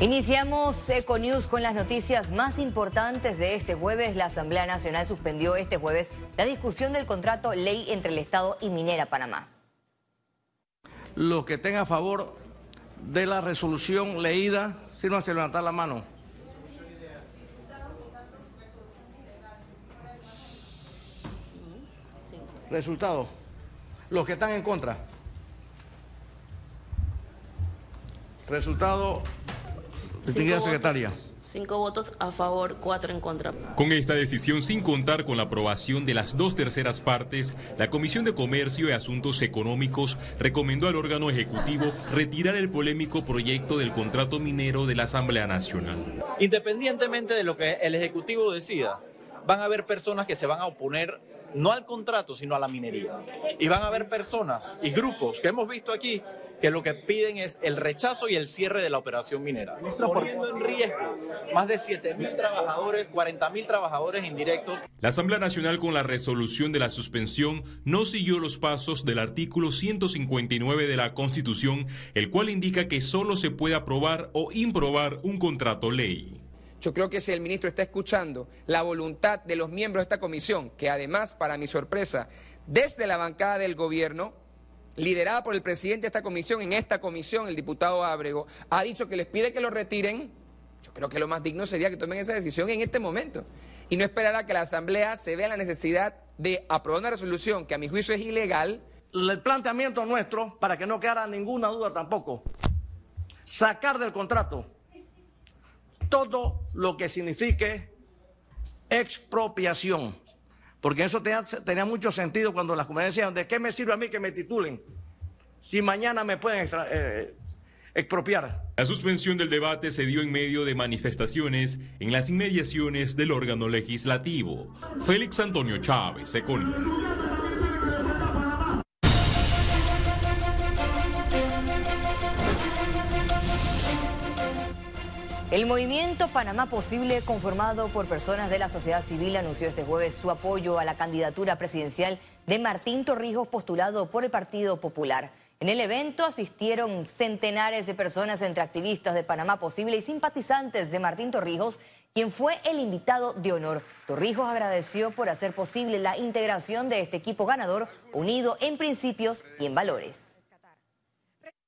Iniciamos Econews con las noticias más importantes de este jueves. La Asamblea Nacional suspendió este jueves la discusión del contrato ley entre el Estado y Minera Panamá. Los que tengan a favor de la resolución leída, a levantar la mano. Resultado. Los que están en contra. Resultado Distinguida secretaria. Cinco votos a favor, cuatro en contra. Con esta decisión, sin contar con la aprobación de las dos terceras partes, la Comisión de Comercio y Asuntos Económicos recomendó al órgano ejecutivo retirar el polémico proyecto del contrato minero de la Asamblea Nacional. Independientemente de lo que el Ejecutivo decida, van a haber personas que se van a oponer no al contrato, sino a la minería. Y van a haber personas y grupos que hemos visto aquí que lo que piden es el rechazo y el cierre de la operación minera, poniendo en riesgo más de 7 mil trabajadores, 40 mil trabajadores indirectos. La Asamblea Nacional con la resolución de la suspensión no siguió los pasos del artículo 159 de la Constitución, el cual indica que solo se puede aprobar o improbar un contrato ley. Yo creo que si el ministro está escuchando la voluntad de los miembros de esta comisión, que además, para mi sorpresa, desde la bancada del gobierno, liderada por el presidente de esta comisión, en esta comisión, el diputado Ábrego, ha dicho que les pide que lo retiren. Yo creo que lo más digno sería que tomen esa decisión en este momento y no esperar a que la Asamblea se vea la necesidad de aprobar una resolución que a mi juicio es ilegal. El planteamiento nuestro, para que no quedara ninguna duda tampoco, sacar del contrato todo lo que signifique expropiación. Porque eso tenía, mucho sentido cuando las comunidades decían, ¿de qué me sirve a mí que me titulen? Si mañana me pueden eh, expropiar. La suspensión del debate se dio en medio de manifestaciones en las inmediaciones del órgano legislativo. Félix Antonio Chávez, Econ. El movimiento Panamá Posible, conformado por personas de la sociedad civil, anunció este jueves su apoyo a la candidatura presidencial de Martín Torrijos, postulado por el Partido Popular. En el evento asistieron centenares de personas entre activistas de Panamá Posible y simpatizantes de Martín Torrijos, quien fue el invitado de honor. Torrijos agradeció por hacer posible la integración de este equipo ganador, unido en principios y en valores.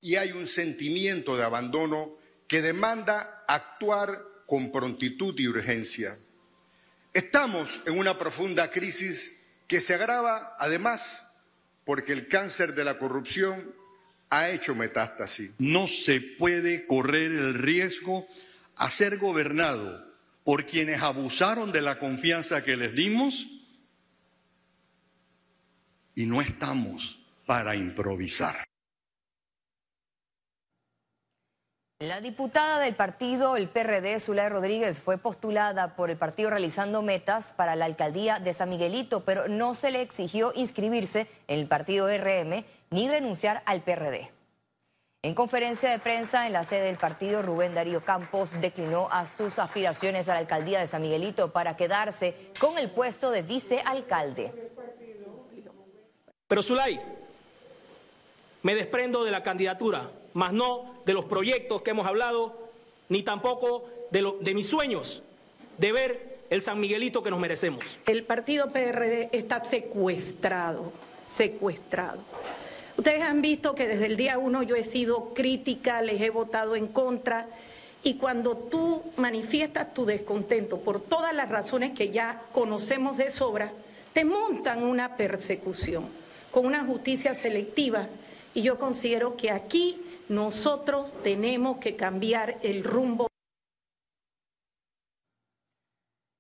Y hay un sentimiento de abandono que demanda actuar con prontitud y urgencia. Estamos en una profunda crisis que se agrava además porque el cáncer de la corrupción ha hecho metástasis. No se puede correr el riesgo a ser gobernado por quienes abusaron de la confianza que les dimos y no estamos para improvisar. La diputada del partido, el PRD, Zulay Rodríguez, fue postulada por el partido realizando metas para la alcaldía de San Miguelito, pero no se le exigió inscribirse en el partido RM ni renunciar al PRD. En conferencia de prensa en la sede del partido, Rubén Darío Campos declinó a sus aspiraciones a la alcaldía de San Miguelito para quedarse con el puesto de vicealcalde. Pero Zulay, me desprendo de la candidatura más no de los proyectos que hemos hablado, ni tampoco de, de mis sueños de ver el San Miguelito que nos merecemos. El partido PRD está secuestrado, secuestrado. Ustedes han visto que desde el día uno yo he sido crítica, les he votado en contra, y cuando tú manifiestas tu descontento por todas las razones que ya conocemos de sobra, te montan una persecución con una justicia selectiva, y yo considero que aquí nosotros tenemos que cambiar el rumbo.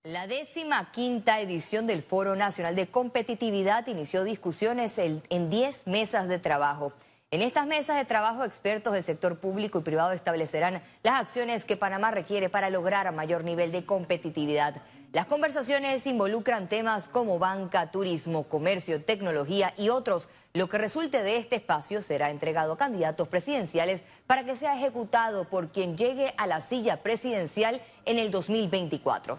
La décima quinta edición del Foro Nacional de Competitividad inició discusiones en 10 mesas de trabajo. En estas mesas de trabajo, expertos del sector público y privado establecerán las acciones que Panamá requiere para lograr mayor nivel de competitividad. Las conversaciones involucran temas como banca, turismo, comercio, tecnología y otros. Lo que resulte de este espacio será entregado a candidatos presidenciales para que sea ejecutado por quien llegue a la silla presidencial en el 2024.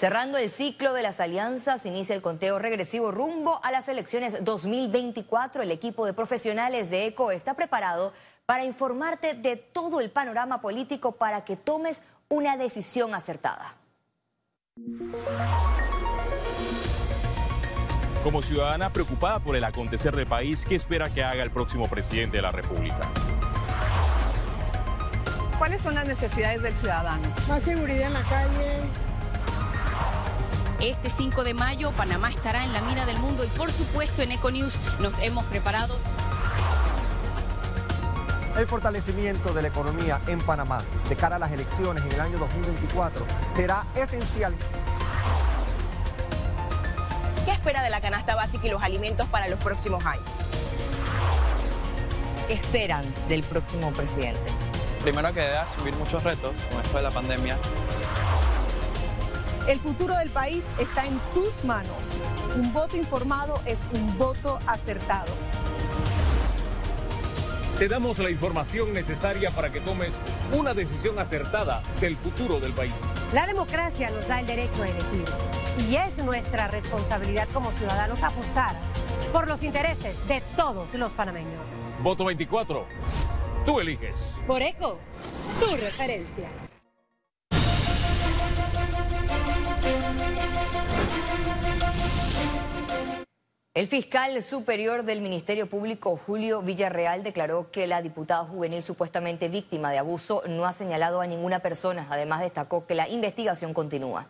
Cerrando el ciclo de las alianzas, inicia el conteo regresivo rumbo a las elecciones 2024. El equipo de profesionales de ECO está preparado para informarte de todo el panorama político para que tomes una decisión acertada. Como ciudadana preocupada por el acontecer del país, ¿qué espera que haga el próximo presidente de la República? ¿Cuáles son las necesidades del ciudadano? Más seguridad en la calle. Este 5 de mayo Panamá estará en la mira del mundo y por supuesto en Econews nos hemos preparado. El fortalecimiento de la economía en Panamá de cara a las elecciones en el año 2024 será esencial ¿Qué espera de la canasta básica y los alimentos para los próximos años? ¿Qué esperan del próximo presidente? Primero que debe asumir muchos retos con esto de la pandemia. El futuro del país está en tus manos. Un voto informado es un voto acertado. Te damos la información necesaria para que tomes una decisión acertada del futuro del país. La democracia nos da el derecho a elegir y es nuestra responsabilidad como ciudadanos apostar por los intereses de todos los panameños. Voto 24. Tú eliges. Por ECO, tu referencia. El fiscal superior del Ministerio Público, Julio Villarreal, declaró que la diputada juvenil supuestamente víctima de abuso no ha señalado a ninguna persona. Además, destacó que la investigación continúa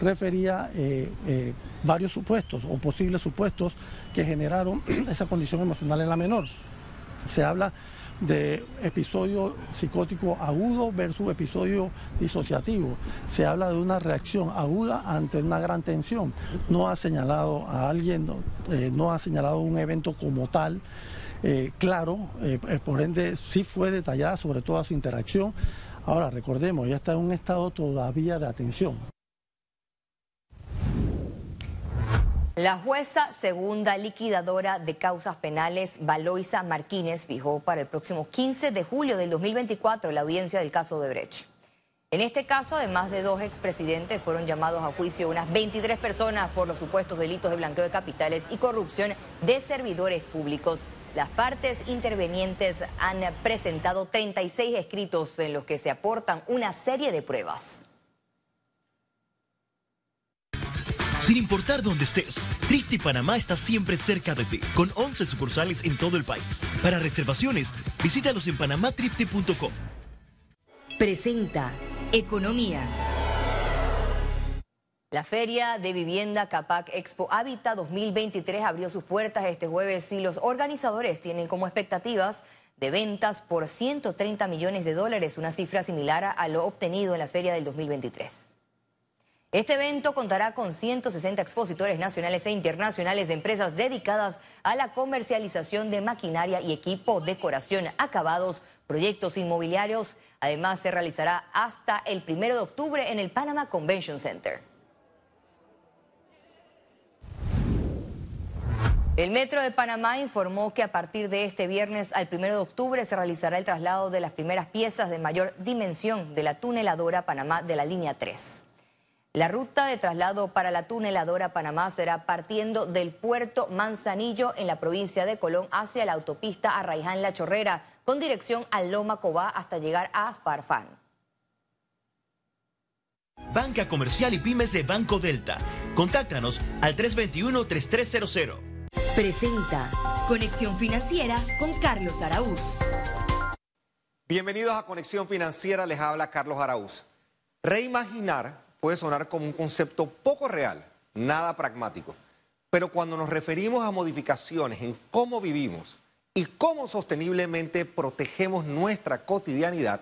refería eh, eh, varios supuestos o posibles supuestos que generaron esa condición emocional en la menor. Se habla de episodio psicótico agudo versus episodio disociativo. Se habla de una reacción aguda ante una gran tensión. No ha señalado a alguien, no, eh, ha señalado un evento como tal. claro, por ende sí fue detallada sobre toda su interacción. Ahora, recordemos, ella está en un estado todavía de atención. La jueza segunda liquidadora de causas penales, Valoisa Martínez, fijó para el próximo 15 de julio del 2024 la audiencia del caso de Brecht. En este caso, además de dos expresidentes, fueron llamados a juicio unas 23 personas por los supuestos delitos de blanqueo de capitales y corrupción de servidores públicos. Las partes intervenientes han presentado 36 escritos en los que se aportan una serie de pruebas. Sin importar dónde estés, Trifty Panamá está siempre cerca de ti, con 11 sucursales en todo el país. Para reservaciones, visítalos en panamatrifty.com. Presenta Economía. La Feria de Vivienda Capac Expo Habita 2023 abrió sus puertas este jueves y los organizadores tienen como expectativas de ventas por 130 millones de dólares, una cifra similar a lo obtenido en la feria del 2023. Este evento contará con 160 expositores nacionales e internacionales de empresas dedicadas a la comercialización de maquinaria y equipo, decoración, acabados, proyectos inmobiliarios. Además, se realizará hasta el primero de octubre en el Panama Convention Center. El Metro de Panamá informó que a partir de este viernes al primero de octubre se realizará el traslado de las primeras piezas de mayor dimensión de la tuneladora Panamá de la línea 3. La ruta de traslado para la tuneladora Panamá será partiendo del puerto Manzanillo en la provincia de Colón hacia la autopista Arraiján La Chorrera con dirección a Loma Cobá hasta llegar a Farfán. Banca Comercial y Pymes de Banco Delta. Contáctanos al 321-3300. Presenta Conexión Financiera con Carlos Araúz. Bienvenidos a Conexión Financiera, les habla Carlos Araúz. Reimaginar puede sonar como un concepto poco real, nada pragmático. Pero cuando nos referimos a modificaciones en cómo vivimos y cómo sosteniblemente protegemos nuestra cotidianidad,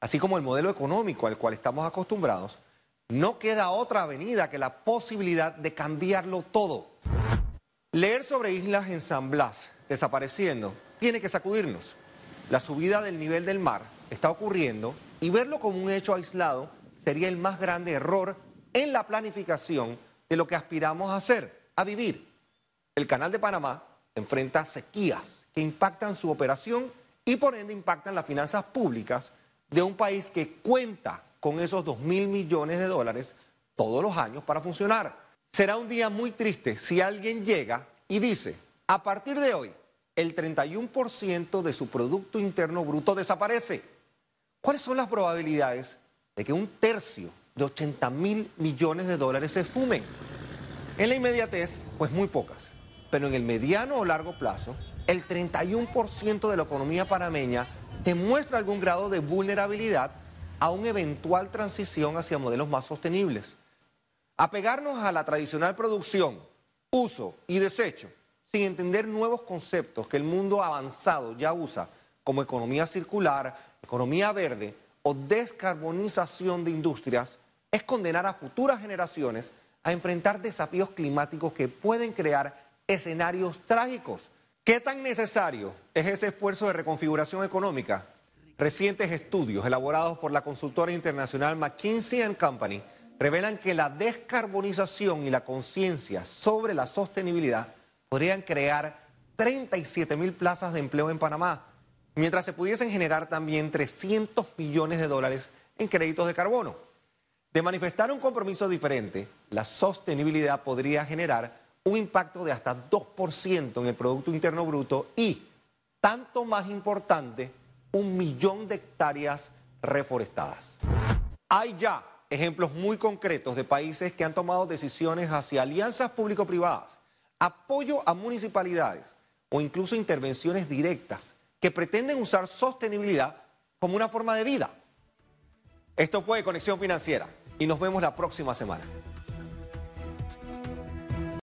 así como el modelo económico al cual estamos acostumbrados, no queda otra avenida que la posibilidad de cambiarlo todo. Leer sobre islas en San Blas desapareciendo tiene que sacudirnos. La subida del nivel del mar está ocurriendo y verlo como un hecho aislado sería el más grande error en la planificación de lo que aspiramos a hacer, a vivir. El Canal de Panamá enfrenta sequías que impactan su operación y por ende impactan las finanzas públicas de un país que cuenta con esos 2 mil millones de dólares todos los años para funcionar. Será un día muy triste si alguien llega y dice, a partir de hoy, el 31% de su Producto Interno Bruto desaparece. ¿Cuáles son las probabilidades de que un tercio de 80 mil millones de dólares se fumen? En la inmediatez, pues muy pocas, pero en el mediano o largo plazo, el 31% de la economía panameña demuestra algún grado de vulnerabilidad a una eventual transición hacia modelos más sostenibles. Apegarnos a la tradicional producción, uso y desecho, sin entender nuevos conceptos que el mundo avanzado ya usa, como economía circular, economía verde o descarbonización de industrias, es condenar a futuras generaciones a enfrentar desafíos climáticos que pueden crear escenarios trágicos. ¿Qué tan necesario es ese esfuerzo de reconfiguración económica? Recientes estudios elaborados por la consultora internacional McKinsey Company revelan que la descarbonización y la conciencia sobre la sostenibilidad podrían crear 37 mil plazas de empleo en Panamá, mientras se pudiesen generar también 300 millones de dólares en créditos de carbono. De manifestar un compromiso diferente, la sostenibilidad podría generar un impacto de hasta 2% en el Producto Interno Bruto y, tanto más importante, un millón de hectáreas reforestadas. Hay ya ejemplos muy concretos de países que han tomado decisiones hacia alianzas público-privadas, apoyo a municipalidades o incluso intervenciones directas que pretenden usar sostenibilidad como una forma de vida. Esto fue Conexión Financiera y nos vemos la próxima semana.